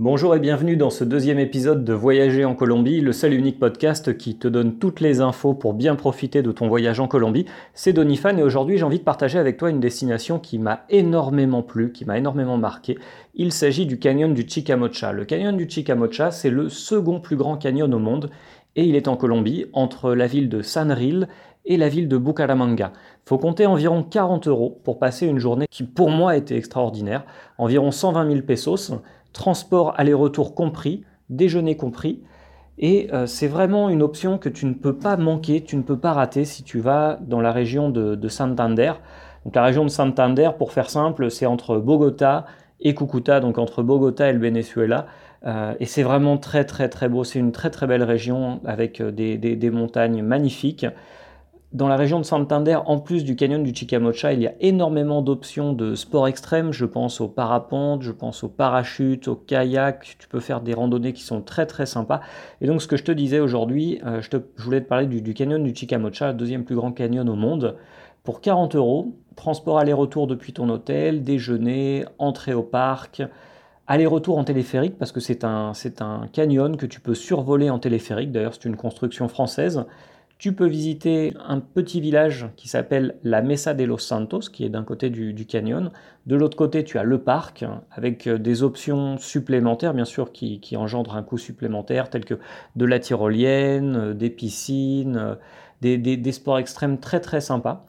Bonjour et bienvenue dans ce deuxième épisode de Voyager en Colombie, le seul et unique podcast qui te donne toutes les infos pour bien profiter de ton voyage en Colombie. C'est Donifan et aujourd'hui j'ai envie de partager avec toi une destination qui m'a énormément plu, qui m'a énormément marqué. Il s'agit du canyon du Chicamocha. Le canyon du Chicamocha, c'est le second plus grand canyon au monde et il est en Colombie, entre la ville de Sanril et la ville de Bucaramanga. Faut compter environ 40 euros pour passer une journée qui pour moi était extraordinaire, environ 120 000 pesos transport aller-retour compris, déjeuner compris. Et euh, c'est vraiment une option que tu ne peux pas manquer, tu ne peux pas rater si tu vas dans la région de, Santander. Donc la région de Santander, pour faire simple, c'est entre Bogota et Cucuta, donc entre Bogota et le Venezuela. Euh, et c'est vraiment très très très beau, c'est une très très belle région avec euh, des montagnes magnifiques. Dans la région de Santander, en plus du canyon du Chicamocha, il y a énormément d'options de sport extrême. Je pense au parapente, je pense au parachute, au kayak. Tu peux faire des randonnées qui sont très très sympas. Et donc, ce que je te disais aujourd'hui, euh, je, voulais te parler du, canyon du Chicamocha, deuxième plus grand canyon au monde. Pour 40 euros, transport aller-retour depuis ton hôtel, déjeuner, entrée au parc, aller-retour en téléphérique parce que c'est un, un canyon que tu peux survoler en téléphérique. D'ailleurs, c'est une construction française. Tu peux visiter un petit village qui s'appelle la Mesa de los Santos, qui est d'un côté du, canyon. De l'autre côté, tu as le parc, avec euh, des options supplémentaires, bien sûr, qui, engendrent un coût supplémentaire, tels que de la tyrolienne, euh, des piscines, euh, des, sports extrêmes très très sympas.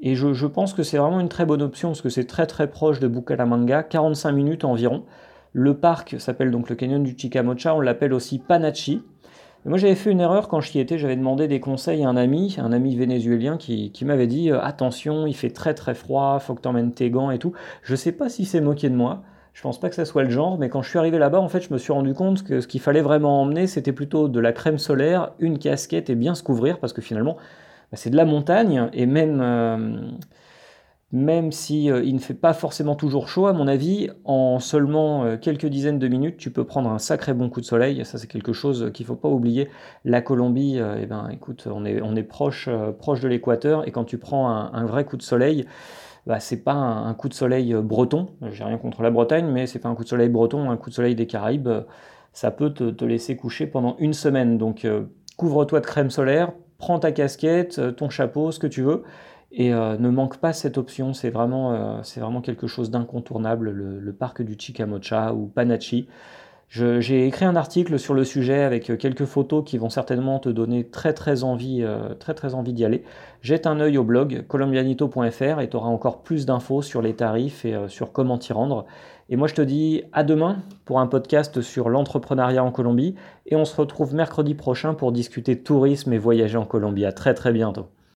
Et je, je pense que c'est vraiment une très bonne option, parce que c'est très très proche de Bucaramanga, 45 minutes environ. Le parc s'appelle donc le canyon du Chicamocha, on l'appelle aussi Panachi moi, j'avais fait une erreur quand j'y étais. J'avais demandé des conseils à un ami, un ami vénézuélien, qui, m'avait dit euh, Attention, il fait très très froid, faut que tu emmènes tes gants et tout. Je sais pas si c'est moqué de moi. Je pense pas que ça soit le genre, mais quand je suis arrivé là-bas, en fait, je me suis rendu compte que ce qu'il fallait vraiment emmener, c'était plutôt de la crème solaire, une casquette et bien se couvrir, parce que finalement, bah, c'est de la montagne, et même. Euh, même si euh, ne fait pas forcément toujours chaud, à mon avis, en seulement euh, quelques dizaines de minutes, tu peux prendre un sacré bon coup de soleil. Ça, c'est quelque chose qu'il ne faut pas oublier. La Colombie, euh, eh ben, écoute, on est, on est proche, proche de l'équateur, et quand tu prends un, vrai coup de soleil, bah, c'est pas un, coup de soleil breton. J'ai rien contre la Bretagne, mais c'est pas un coup de soleil breton, un coup de soleil des Caraïbes. Ça peut te, te laisser coucher pendant une semaine. Donc, couvre-toi de crème solaire, prends ta casquette, ton chapeau, ce que tu veux et euh, ne manque pas cette option, c'est vraiment, euh, vraiment quelque chose d'incontournable, le, parc du Chicamocha ou Panachi. J'ai écrit un article sur le sujet avec euh, quelques photos qui vont certainement te donner très très envie, très, très envie d'y aller. Jette un œil au blog colombianito.fr et tu auras encore plus d'infos sur les tarifs et sur comment t'y rendre. Et moi je te dis à demain pour un podcast sur l'entrepreneuriat en Colombie et on se retrouve mercredi prochain pour discuter tourisme et voyager en Colombie. À très très bientôt.